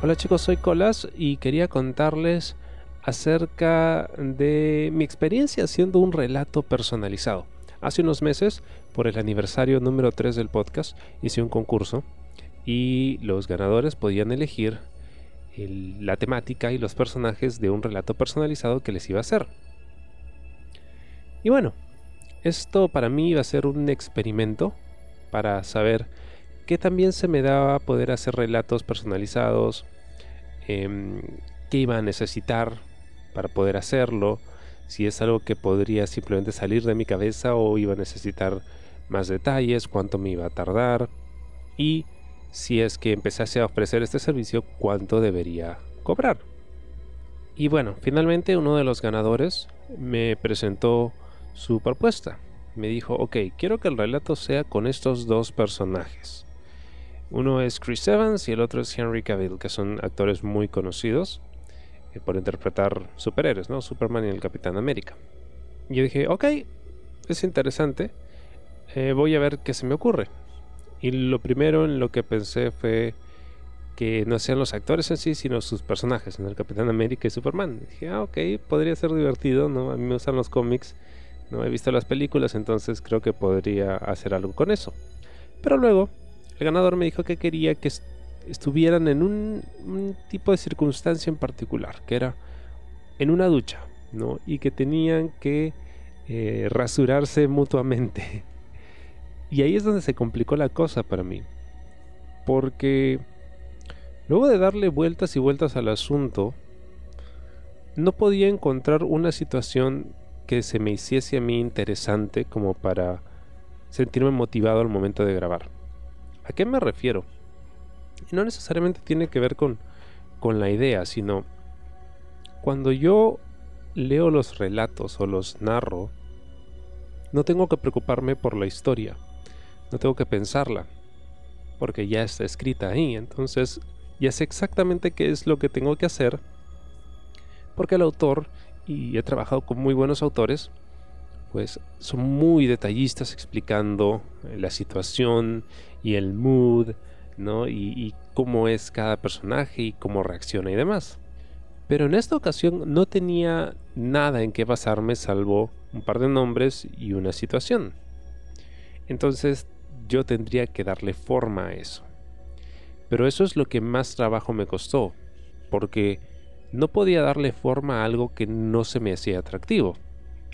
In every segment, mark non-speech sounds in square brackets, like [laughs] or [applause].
Hola chicos, soy Colas y quería contarles acerca de mi experiencia haciendo un relato personalizado. Hace unos meses, por el aniversario número 3 del podcast, hice un concurso y los ganadores podían elegir la temática y los personajes de un relato personalizado que les iba a hacer. Y bueno, esto para mí iba a ser un experimento para saber que también se me daba poder hacer relatos personalizados, eh, qué iba a necesitar para poder hacerlo, si es algo que podría simplemente salir de mi cabeza o iba a necesitar más detalles, cuánto me iba a tardar y si es que empezase a ofrecer este servicio, cuánto debería cobrar. Y bueno, finalmente uno de los ganadores me presentó su propuesta. Me dijo, ok, quiero que el relato sea con estos dos personajes. Uno es Chris Evans y el otro es Henry Cavill, que son actores muy conocidos eh, por interpretar superhéroes, ¿no? Superman y el Capitán América. Y yo dije, ok, es interesante, eh, voy a ver qué se me ocurre. Y lo primero en lo que pensé fue que no sean los actores en sí, sino sus personajes, el Capitán América y Superman. dije, ah, ok, podría ser divertido, ¿no? A mí me gustan los cómics, no he visto las películas, entonces creo que podría hacer algo con eso. Pero luego el ganador me dijo que quería que estuvieran en un, tipo de circunstancia en particular, que era en una ducha, ¿no? Y que tenían que eh, rasurarse mutuamente. [laughs] Y ahí es donde se complicó la cosa para mí. Porque luego de darle vueltas y vueltas al asunto, no podía encontrar una situación que se me hiciese a mí interesante como para sentirme motivado al momento de grabar. ¿A qué me refiero? Y no necesariamente tiene que ver con, con la idea, sino cuando yo leo los relatos o los narro, no tengo que preocuparme por la historia, no tengo que pensarla, porque ya está escrita ahí, entonces ya sé exactamente qué es lo que tengo que hacer, porque el autor, y he trabajado con muy buenos autores, pues son muy detallistas explicando la situación y el mood, ¿no? Y, cómo es cada personaje y cómo reacciona y demás. Pero en esta ocasión no tenía nada en qué basarme salvo un par de nombres y una situación. Entonces yo tendría que darle forma a eso. Pero eso es lo que más trabajo me costó, porque no podía darle forma a algo que no se me hacía atractivo.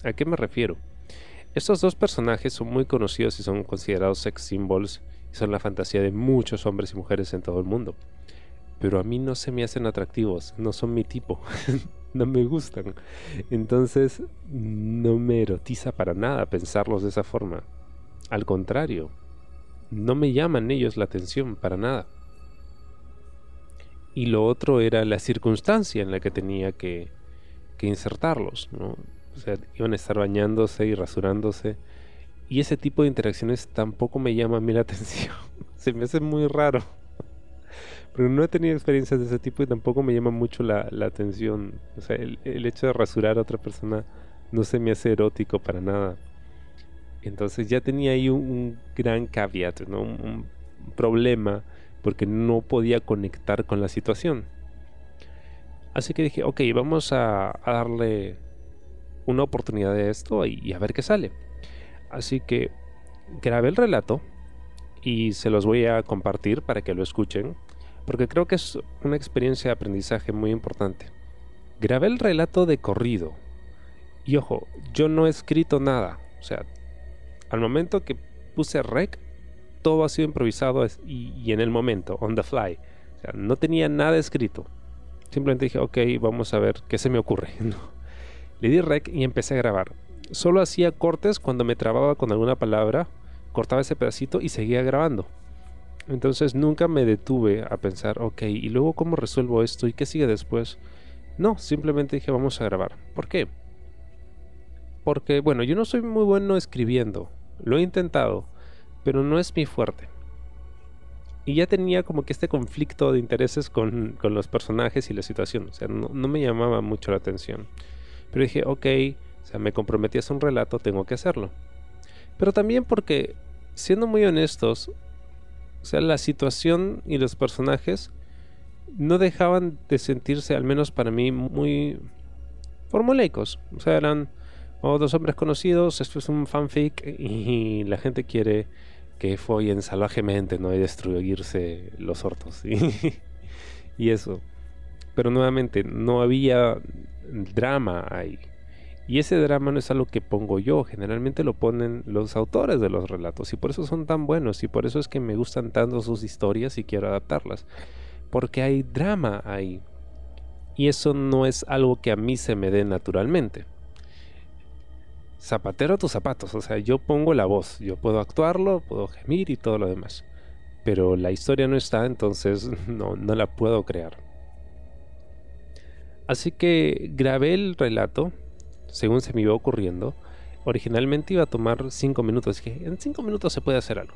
¿A qué me refiero? Estos dos personajes son muy conocidos y son considerados sex symbols son la fantasía de muchos hombres y mujeres en todo el mundo. Pero a mí no se me hacen atractivos, no son mi tipo, [laughs] no me gustan. Entonces no me erotiza para nada pensarlos de esa forma. Al contrario, no me llaman ellos la atención para nada. Y lo otro era la circunstancia en la que tenía que, que insertarlos. ¿no? O sea, iban a estar bañándose y rasurándose y ese tipo de interacciones tampoco me llama a mí la [laughs] atención. Se me hace muy raro. Pero no he tenido experiencias de ese tipo y tampoco me llama mucho la, atención. O sea, el, hecho de rasurar a otra persona no se me hace erótico para nada. Entonces ya tenía ahí un, gran caveat, ¿no? Un, problema porque no podía conectar con la situación. Así que dije, ok, vamos a, darle una oportunidad de esto y a ver qué sale. Así que grabé el relato y se los voy a compartir para que lo escuchen, porque creo que es una experiencia de aprendizaje muy importante. Grabé el relato de corrido. Y ojo, yo no he escrito nada. O sea, al momento que puse rec, todo ha sido improvisado y, en el momento, on the fly. O sea, no tenía nada escrito. Simplemente dije, ok, vamos a ver qué se me ocurre. [laughs] Le di rec y empecé a grabar solo hacía cortes cuando me trababa con alguna palabra, cortaba ese pedacito y seguía grabando. Entonces nunca me detuve a pensar, ok, ¿y luego cómo resuelvo esto y qué sigue después? No, simplemente dije vamos a grabar. ¿Por qué? Porque, bueno, yo no soy muy bueno escribiendo. Lo he intentado, pero no es mi fuerte. Y ya tenía como que este conflicto de intereses con, los personajes y la situación. O sea, no, no me llamaba mucho la atención. Pero dije, ok, o sea, me comprometí a hacer un relato, tengo que hacerlo. Pero también porque, siendo muy honestos, o sea, la situación y los personajes no dejaban de sentirse, al menos para mí, muy formuleicos. O sea, eran oh, dos hombres conocidos, esto es un fanfic y la gente quiere que follen salvajemente, ¿no? Y destruirse los hortos. [laughs] y eso. Pero nuevamente, no había drama ahí. Y ese drama no es algo que pongo yo, generalmente lo ponen los autores de los relatos y por eso son tan buenos y por eso es que me gustan tanto sus historias y quiero adaptarlas. Porque hay drama ahí. Y eso no es algo que a mí se me dé naturalmente. Zapatero a tus zapatos, o sea, yo pongo la voz, yo puedo actuarlo, puedo gemir y todo lo demás. Pero la historia no está, entonces [laughs] no, no la puedo crear. Así que grabé el relato, según se me iba ocurriendo. Originalmente iba a tomar 5 minutos. Dije, en 5 minutos se puede hacer algo.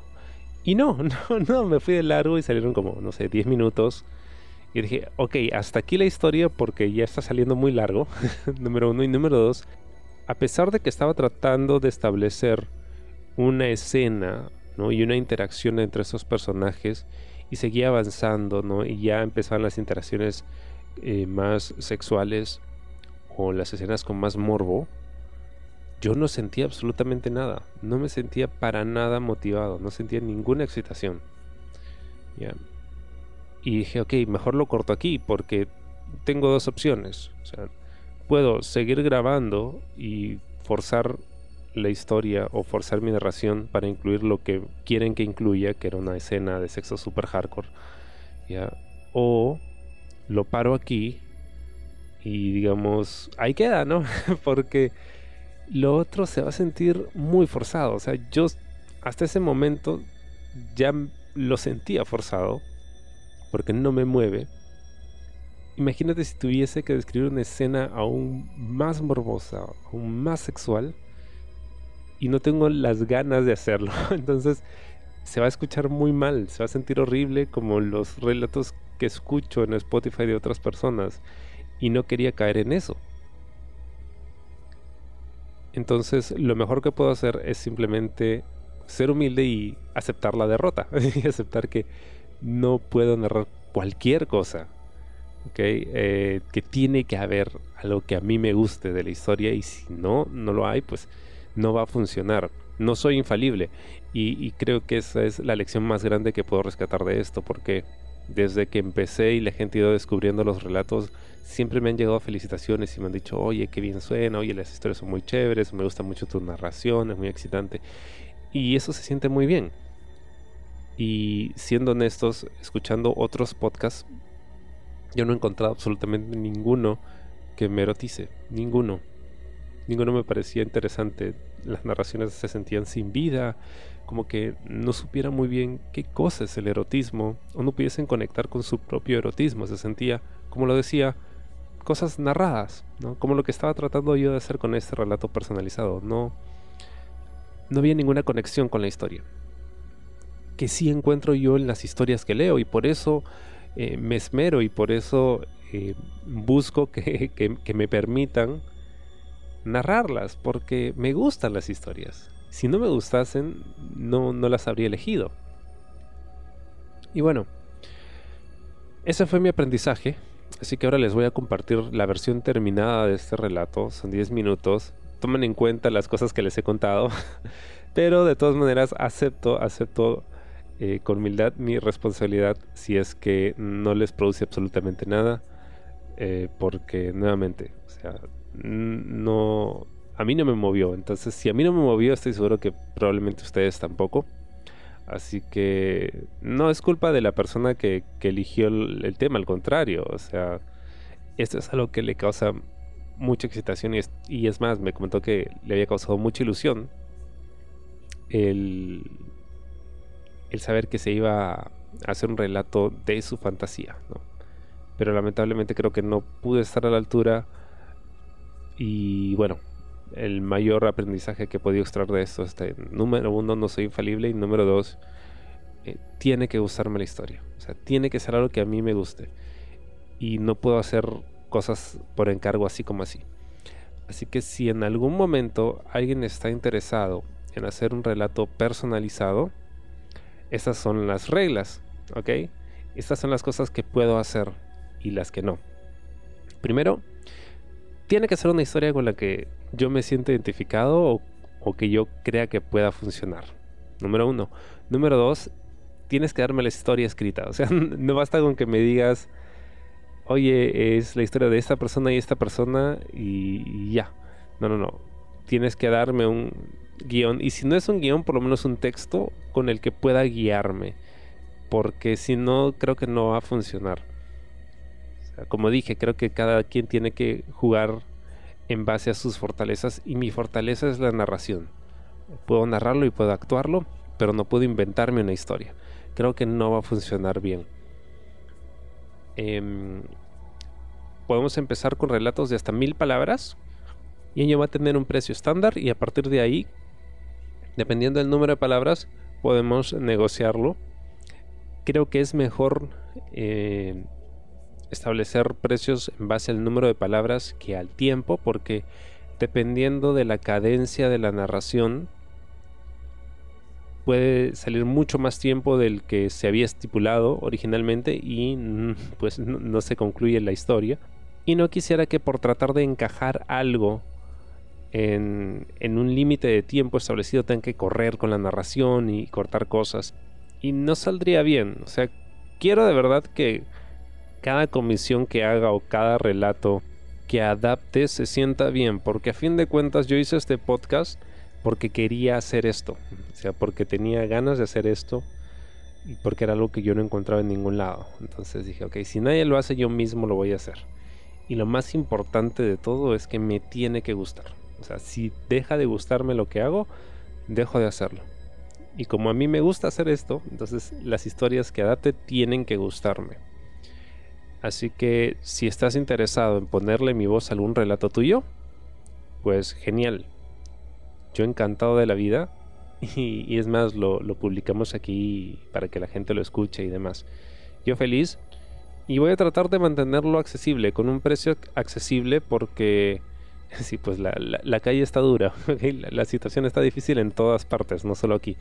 Y no, [laughs] no, no, me fui de largo y salieron como, no sé, 10 minutos. Y dije, ok, hasta aquí la historia porque ya está saliendo muy largo. [laughs] número uno y número dos. A pesar de que estaba tratando de establecer una escena ¿no? y una interacción entre esos personajes y seguía avanzando, ¿no? Y ya empezaban las interacciones eh, más sexuales o las escenas con más morbo, yo no sentía absolutamente nada. No me sentía para nada motivado. No sentía ninguna excitación. Y dije, ok, mejor lo corto aquí porque tengo dos opciones. Puedo seguir grabando y forzar la historia o forzar mi narración para incluir lo que quieren que incluya, que era una escena de sexo super hardcore. O lo paro aquí y digamos, ahí queda, ¿no? [laughs] Porque lo otro se va a sentir muy forzado. O sea, yo hasta ese momento ya lo sentía forzado porque no me mueve. Imagínate si tuviese que describir una escena aún más morbosa, aún más sexual, y no tengo las ganas de hacerlo. [laughs] Entonces se va a escuchar muy mal, se va a sentir horrible como los relatos que escucho en Spotify de otras personas y no quería caer en eso. Entonces lo mejor que puedo hacer es simplemente ser humilde y aceptar la derrota [laughs] y aceptar que no puedo narrar cualquier cosa. Eh, que tiene que haber algo que a mí me guste de la historia y si no, no lo hay, pues no va a funcionar. No soy infalible y, creo que esa es la lección más grande que puedo rescatar de esto porque desde que empecé y la gente ha descubriendo los relatos, siempre me han llegado felicitaciones y me han dicho, oye, qué bien suena, oye, las historias son muy chéveres, me gusta mucho tu narración, es muy excitante. Y eso se siente muy bien. Y siendo honestos, escuchando otros podcasts, yo no he encontrado absolutamente ninguno que me erotice, ninguno. Ninguno me parecía interesante. Las narraciones se sentían sin vida, como que no supieran muy bien qué cosa es el erotismo o no pudiesen conectar con su propio erotismo. Se sentía, como lo decía, cosas narradas, ¿no? Como lo que estaba tratando yo de hacer con este relato personalizado. No, no había ninguna conexión con la historia. Que sí encuentro yo en las historias que leo y por eso eh, me esmero y por eso eh, busco que, [laughs] que me permitan narrarlas, porque me gustan las historias si no me gustasen, no, no las habría elegido. Y bueno, ese fue mi aprendizaje. Así que ahora les voy a compartir la versión terminada de este relato. Son 10 minutos. Tomen en cuenta las cosas que les he contado. [laughs] Pero de todas maneras acepto, acepto eh, con humildad mi responsabilidad si es que no les produce absolutamente nada. Eh, porque nuevamente, o sea, no, a mí no me movió. Entonces, si a mí no me movió, estoy seguro que probablemente ustedes tampoco. Así que no es culpa de la persona que, eligió el, tema, al contrario. O sea, esto es algo que le causa mucha excitación y es, más, me comentó que le había causado mucha ilusión el, el saber que se iba a hacer un relato de su fantasía. Pero lamentablemente creo que no pude estar a la altura y bueno, el mayor aprendizaje que he podido extraer de esto. Este, número uno, no soy infalible. Y número dos, eh, tiene que gustarme la historia. O sea, tiene que ser algo que a mí me guste. Y no puedo hacer cosas por encargo así como así. Así que si en algún momento alguien está interesado en hacer un relato personalizado, esas son las reglas, ¿ok? Estas son las cosas que puedo hacer y las que no. Primero, tiene que ser una historia con la que yo me sienta identificado o, o que yo crea que pueda funcionar. Número uno. Número dos, tienes que darme la historia escrita. O sea, [laughs] no basta con que me digas, oye, es la historia de esta persona y esta persona y, ya. No, no, no. Tienes que darme un guion. Y si no es un guion, por lo menos un texto con el que pueda guiarme. Porque si no, creo que no va a funcionar. Como dije, creo que cada quien tiene que jugar en base a sus fortalezas. Y mi fortaleza es la narración. Puedo narrarlo y puedo actuarlo, pero no puedo inventarme una historia creo que no va a funcionar bien. Em, podemos empezar con relatos de hasta mil palabras y ello va a tener un precio estándar y a partir de ahí, dependiendo del número de palabras, podemos negociarlo. Creo que es mejor eh, establecer precios en base al número de palabras que al tiempo porque dependiendo de la cadencia de la narración puede salir mucho más tiempo del que se había estipulado originalmente y mm, pues no, se concluye la historia. Y no quisiera que por tratar de encajar algo en, en un límite de tiempo establecido tenga que correr con la narración y cortar cosas. Y no saldría bien. O sea, quiero de verdad que cada comisión que haga o cada relato que adapte se sienta bien. Porque a fin de cuentas yo hice este podcast porque quería hacer esto, o sea, porque tenía ganas de hacer esto y porque era algo que yo no encontraba en ningún lado. Entonces dije, ok, si nadie lo hace, yo mismo lo voy a hacer. Y lo más importante de todo es que me tiene que gustar. O sea, si deja de gustarme lo que hago, dejo de hacerlo. Y como a mí me gusta hacer esto, entonces las historias que adapte tienen que gustarme. Así que si estás interesado en ponerle mi voz a algún relato tuyo, pues genial, yo encantado de la vida. [laughs] Y, es más, lo, publicamos aquí para que la gente lo escuche y demás. Yo feliz. Y voy a tratar de mantenerlo accesible, con un precio accesible porque... [laughs] Sí, pues la, la, calle está dura, [laughs] la, situación está difícil en todas partes, no solo aquí.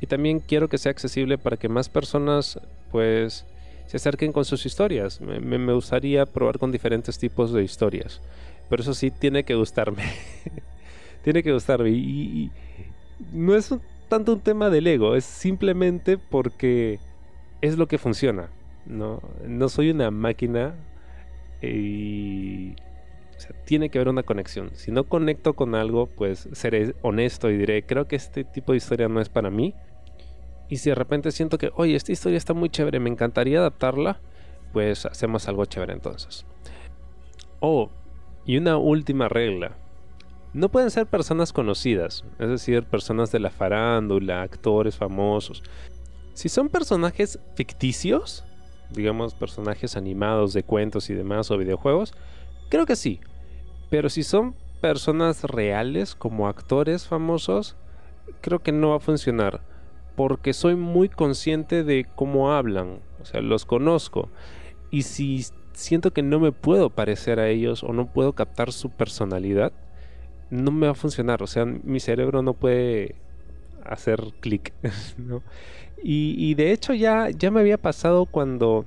Y también quiero que sea accesible para que más personas pues se acerquen con sus historias. Me, me gustaría probar con diferentes tipos de historias. Pero eso sí tiene que gustarme. [laughs] tiene que gustarme. Y, no es tanto un tema del ego, es simplemente porque es lo que funciona. No, no soy una máquina y tiene que haber una conexión. Si no conecto con algo, pues seré honesto y diré, creo que este tipo de historia no es para mí. Y si de repente siento que, oye, esta historia está muy chévere, me encantaría adaptarla, pues hacemos algo chévere entonces. Oh, y una última regla no pueden ser personas conocidas, es decir, personas de la farándula, actores famosos. Si son personajes ficticios, digamos personajes animados de cuentos y demás o videojuegos, creo que sí. Pero si son personas reales como actores famosos, creo que no va a funcionar. Porque soy muy consciente de cómo hablan, o sea, los conozco. Y si siento que no me puedo parecer a ellos o no puedo captar su personalidad, no me va a funcionar. O sea, mi cerebro no puede hacer clic. [laughs] Y, de hecho ya, ya me había pasado cuando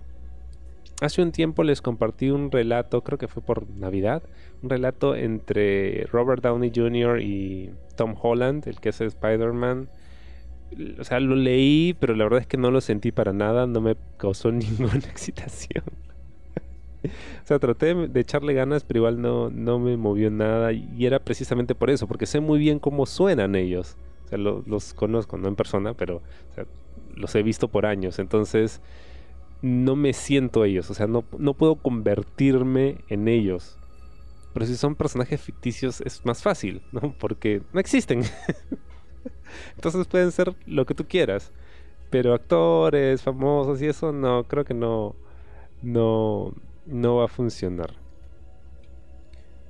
hace un tiempo les compartí un relato, creo que fue por Navidad, un relato entre Robert Downey Jr. y Tom Holland, el que es Spider-Man. O sea, lo leí, pero la verdad es que no lo sentí para nada, no me causó [laughs] ninguna excitación o sea, traté de echarle ganas, pero igual no, no me movió nada. Y era precisamente por eso, porque sé muy bien cómo suenan ellos. O sea, los conozco, no en persona, pero los he visto por años. Entonces, no me siento ellos. O sea, no, no puedo convertirme en ellos. Pero si son personajes ficticios es más fácil, ¿no? Porque no existen. [laughs] [laughs] Entonces pueden ser lo que tú quieras. Pero actores, famosos y eso, no, creo que no. No, no va a funcionar.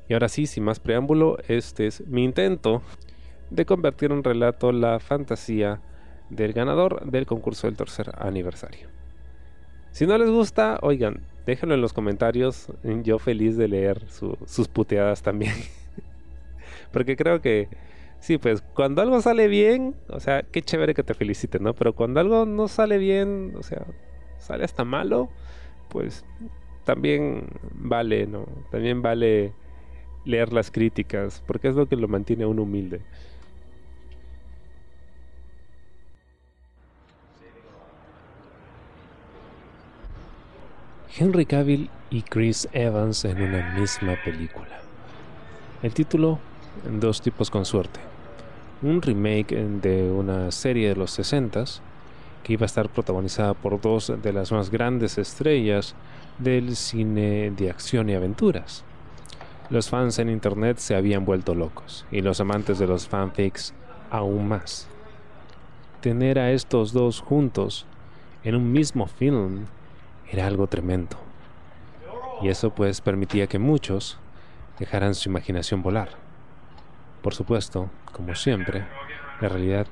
Y ahora sí, sin más preámbulo, este es mi intento de convertir en relato la fantasía del ganador del concurso del tercer aniversario. Si no les gusta, oigan, déjenlo en los comentarios. Yo feliz de leer sus puteadas también. [laughs] Porque creo que, sí, pues cuando algo sale bien, o sea, qué chévere que te feliciten, ¿no? Pero cuando algo no sale bien, o sea, sale hasta malo, pues también vale, ¿no? También vale leer las críticas, porque es lo que lo mantiene a uno humilde. Henry Cavill y Chris Evans en una misma película. El título, Dos tipos con suerte. Un remake de una serie de los 60 que iba a estar protagonizada por dos de las más grandes estrellas del cine de acción y aventuras. Los fans en internet se habían vuelto locos y los amantes de los fanfics aún más. Tener a estos dos juntos en un mismo film era algo tremendo. Y eso pues permitía que muchos dejaran su imaginación volar. Por supuesto, como siempre, la realidad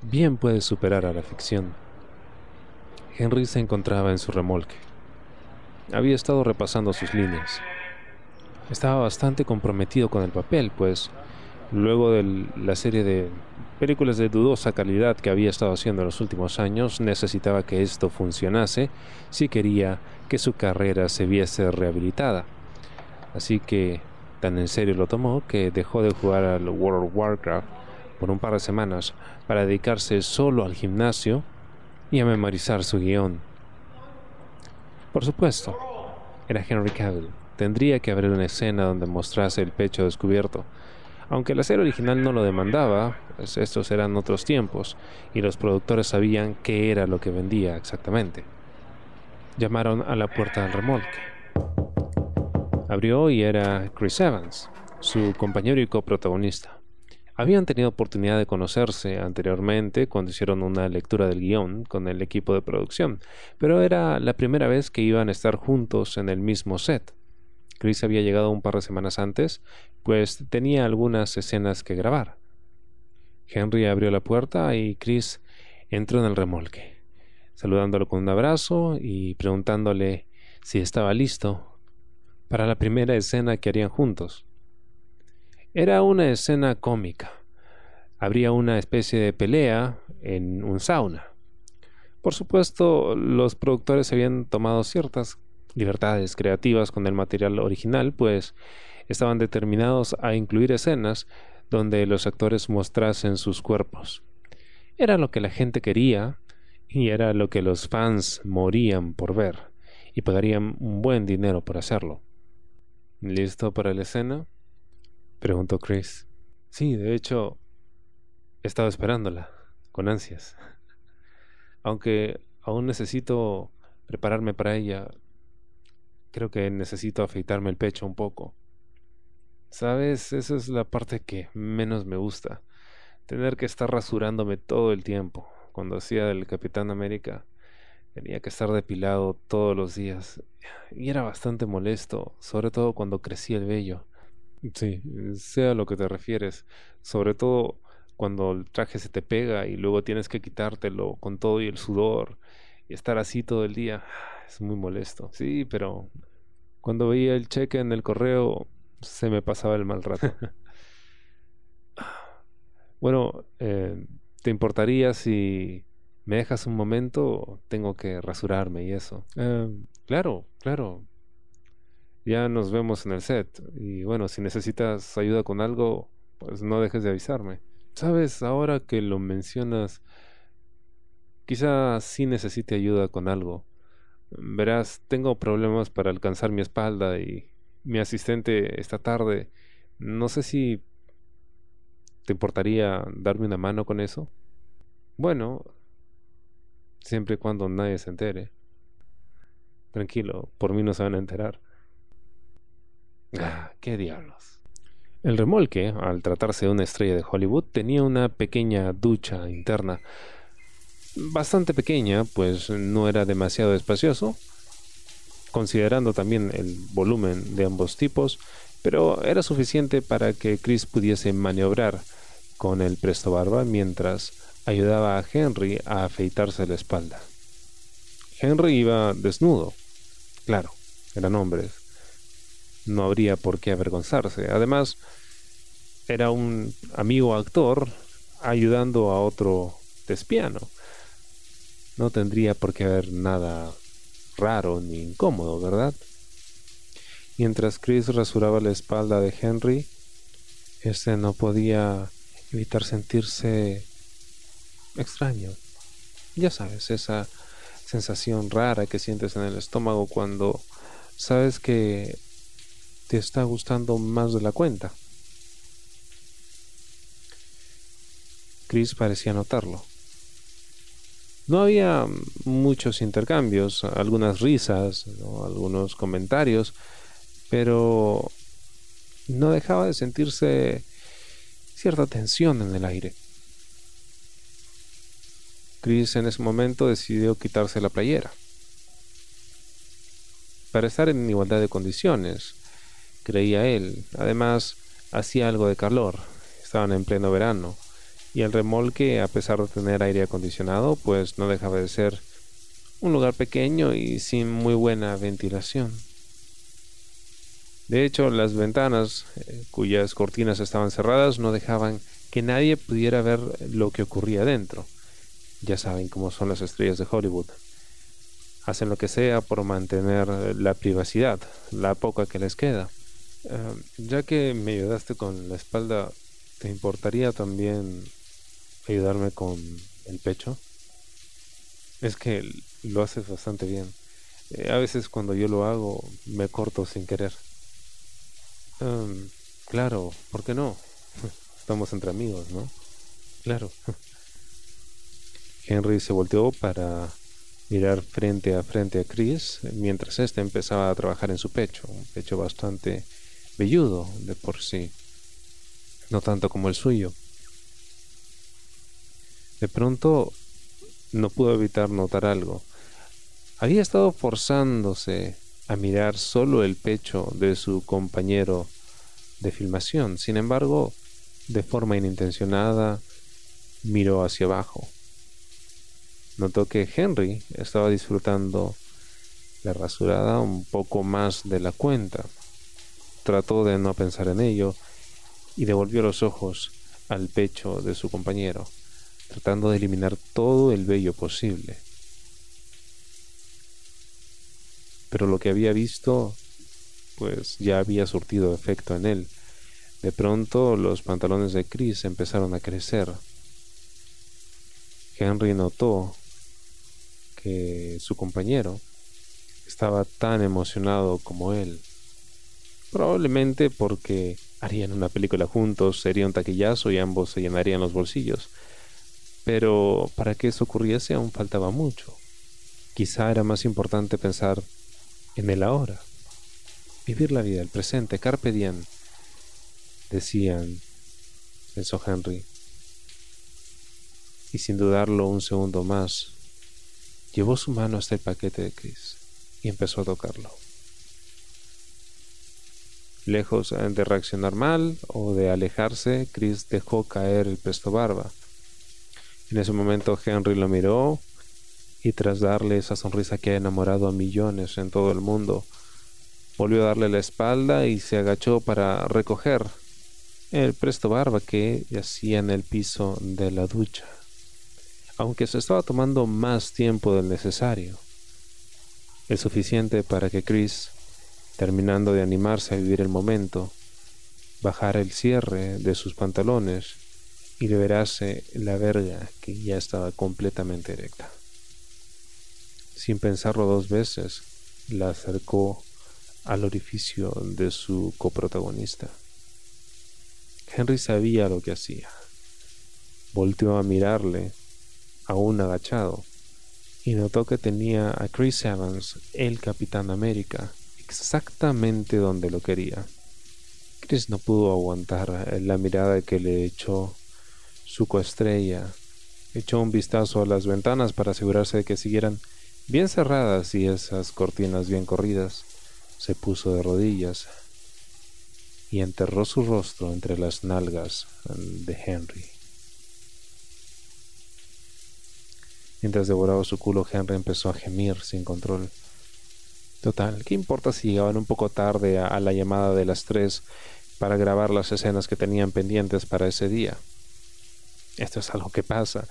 bien puede superar a la ficción. Henry se encontraba en su remolque. Había estado repasando sus líneas. Estaba bastante comprometido con el papel, pues luego de la serie de películas de dudosa calidad que había estado haciendo en los últimos años, necesitaba que esto funcionase si quería que su carrera se viese rehabilitada. Así que tan en serio lo tomó que dejó de jugar al World of Warcraft por un par de semanas para dedicarse solo al gimnasio y a memorizar su guion. Por supuesto, era Henry Cavill. Tendría que haber una escena donde mostrase el pecho descubierto, aunque la serie original no lo demandaba, pues estos eran otros tiempos y los productores sabían qué era lo que vendía exactamente. Llamaron a la puerta del remolque. Abrió y era Chris Evans, su compañero y coprotagonista. Habían tenido oportunidad de conocerse anteriormente cuando hicieron una lectura del guion con el equipo de producción, pero era la primera vez que iban a estar juntos en el mismo set. Chris había llegado un par de semanas antes, pues tenía algunas escenas que grabar. Henry abrió la puerta y Chris entró en el remolque, saludándolo con un abrazo y preguntándole si estaba listo para la primera escena que harían juntos. Era una escena cómica. Habría una especie de pelea en un sauna. Por supuesto, los productores habían tomado ciertas libertades creativas con el material original, pues estaban determinados a incluir escenas donde los actores mostrasen sus cuerpos. Era lo que la gente quería y era lo que los fans morían por ver y pagarían un buen dinero por hacerlo. ¿Listo para la escena? preguntó Chris. Sí, de hecho, he estado esperándola, con ansias. Aunque aún necesito prepararme para ella, Creo que necesito afeitarme el pecho un poco. Sabes, esa es la parte que menos me gusta. Tener que estar rasurándome todo el tiempo. Cuando hacía del Capitán América, tenía que estar depilado todos los días. Y era bastante molesto, sobre todo cuando crecía el vello. Sí, sea lo que te refieres. Sobre todo cuando el traje se te pega y luego tienes que quitártelo con todo y el sudor y estar así todo el día [sighs] es muy molesto. Sí, pero cuando veía el cheque en el correo se me pasaba el mal rato. [laughs] bueno, eh, ¿te importaría si me dejas un momento? Tengo que rasurarme y eso. Eh, claro, claro. Ya nos vemos en el set. Y bueno, si necesitas ayuda con algo, pues no dejes de avisarme. Sabes, ahora que lo mencionas, quizás sí necesite ayuda con algo. Verás, tengo problemas para alcanzar mi espalda y mi asistente esta tarde. No sé si te importaría darme una mano con eso. Bueno, siempre y cuando nadie se entere. Tranquilo, por mí no se van a enterar. Ah, qué diablos. El remolque, al tratarse de una estrella de Hollywood, tenía una pequeña ducha interna bastante pequeña, pues no era demasiado espacioso, considerando también el volumen de ambos tipos, pero era suficiente para que Chris pudiese maniobrar con el presto barba mientras ayudaba a Henry a afeitarse la espalda. Henry iba desnudo, claro, eran hombres, no habría por qué avergonzarse. Además, era un amigo actor ayudando a otro despiano. No tendría por qué haber nada raro ni incómodo, ¿verdad? Mientras Chris rasuraba la espalda de Henry, este no podía evitar sentirse extraño. Ya sabes, esa sensación rara que sientes en el estómago cuando sabes que te está gustando más de la cuenta. Chris parecía notarlo. No había muchos intercambios, algunas risas, algunos comentarios, pero no dejaba de sentirse cierta tensión en el aire. Chris en ese momento decidió quitarse la playera. Para estar en igualdad de condiciones, creía él. Además, hacía algo de calor. Estaban en pleno verano. Y el remolque, a pesar de tener aire acondicionado, pues no dejaba de ser un lugar pequeño y sin muy buena ventilación. De hecho, las ventanas, eh, cuyas cortinas estaban cerradas, no dejaban que nadie pudiera ver lo que ocurría dentro. Ya saben cómo son las estrellas de Hollywood. Hacen lo que sea por mantener la privacidad, la poca que les queda. Eh, ya que me ayudaste con la espalda, ¿te importaría también ayudarme con el pecho? Es que lo haces bastante bien. Eh, a veces cuando yo lo hago me corto sin querer. Em, claro, ¿por qué no? [laughs] Estamos entre amigos, ¿no? Claro. [laughs] Henry se volteó para mirar frente a frente a Chris mientras éste empezaba a trabajar en su pecho, un pecho bastante velludo de por sí, no tanto como el suyo. De pronto no pudo evitar notar algo. Había estado forzándose a mirar solo el pecho de su compañero de filmación. Sin embargo, de forma inintencionada, miró hacia abajo notó que Henry estaba disfrutando la rasurada un poco más de la cuenta. Trató de no pensar en ello y devolvió los ojos al pecho de su compañero, tratando de eliminar todo el vello posible. Pero lo que había visto, pues ya había surtido efecto en él. De pronto los pantalones de Chris empezaron a crecer. Henry notó que su compañero estaba tan emocionado como él. Probablemente porque harían una película juntos, sería un taquillazo y ambos se llenarían los bolsillos. Pero para que eso ocurriese aún faltaba mucho. Quizá era más importante pensar en el ahora. Vivir la vida, el presente, carpe diem, decían, pensó Henry. Y sin dudarlo un segundo más, Llevó su mano hasta el paquete de Chris y empezó a tocarlo. Lejos de reaccionar mal o de alejarse, Chris dejó caer el presto barba. En ese momento Henry lo miró y tras darle esa sonrisa que ha enamorado a millones en todo el mundo, volvió a darle la espalda y se agachó para recoger el presto barba que yacía en el piso de la ducha aunque se estaba tomando más tiempo del necesario, el suficiente para que Chris, terminando de animarse a vivir el momento, bajara el cierre de sus pantalones y liberase la verga que ya estaba completamente erecta. Sin pensarlo dos veces, la acercó al orificio de su coprotagonista. Henry sabía lo que hacía. Volteó a mirarle aún agachado, y notó que tenía a Chris Evans, el Capitán América, exactamente donde lo quería. Chris no pudo aguantar la mirada que le echó su coestrella. Echó un vistazo a las ventanas para asegurarse de que siguieran bien cerradas y esas cortinas bien corridas. Se puso de rodillas y enterró su rostro entre las nalgas de Henry. Mientras devoraba su culo, Henry empezó a gemir sin control. Total, ¿qué importa si llegaban un poco tarde a, la llamada de las tres para grabar las escenas que tenían pendientes para ese día? Esto es algo que pasa.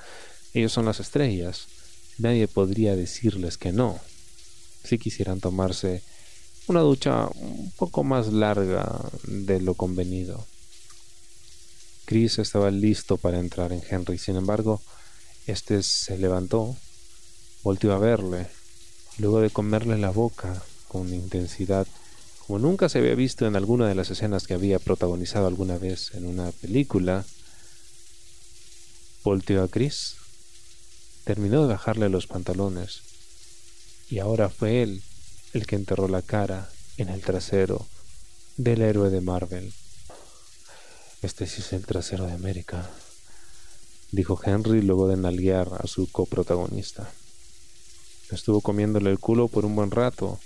Ellos son las estrellas. Nadie podría decirles que no. Si quisieran tomarse una ducha un poco más larga de lo convenido. Chris estaba listo para entrar en Henry, sin embargo, este se levantó, volvió a verle, luego de comerle la boca con intensidad como nunca se había visto en alguna de las escenas que había protagonizado alguna vez en una película, volteó a Chris, terminó de bajarle los pantalones, y ahora fue él el que enterró la cara en el trasero del héroe de Marvel. Este sí es el trasero de América, dijo Henry luego de nalguear a su coprotagonista. Estuvo comiéndole el culo por un buen rato,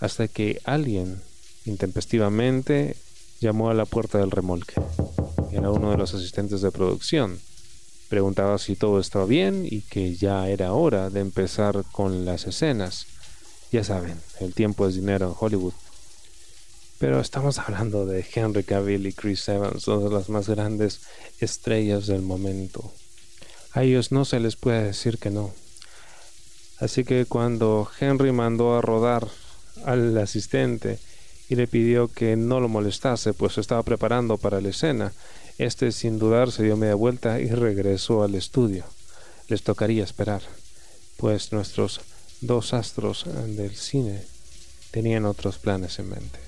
hasta que alguien Intempestivamente llamó a la puerta del remolque. Era uno de los asistentes de producción. Preguntaba si todo estaba bien y que ya era hora de empezar con las escenas. Ya saben, el tiempo es dinero en Hollywood. Pero estamos hablando de Henry Cavill y Chris Evans, dos de las más grandes estrellas del momento. A ellos no se les puede decir que no. Así que cuando Henry mandó a rodar al asistente y le pidió que no lo molestase, pues estaba preparando para la escena. Este sin dudar se dio media vuelta y regresó al estudio. Les tocaría esperar, pues nuestros dos astros del cine tenían otros planes en mente.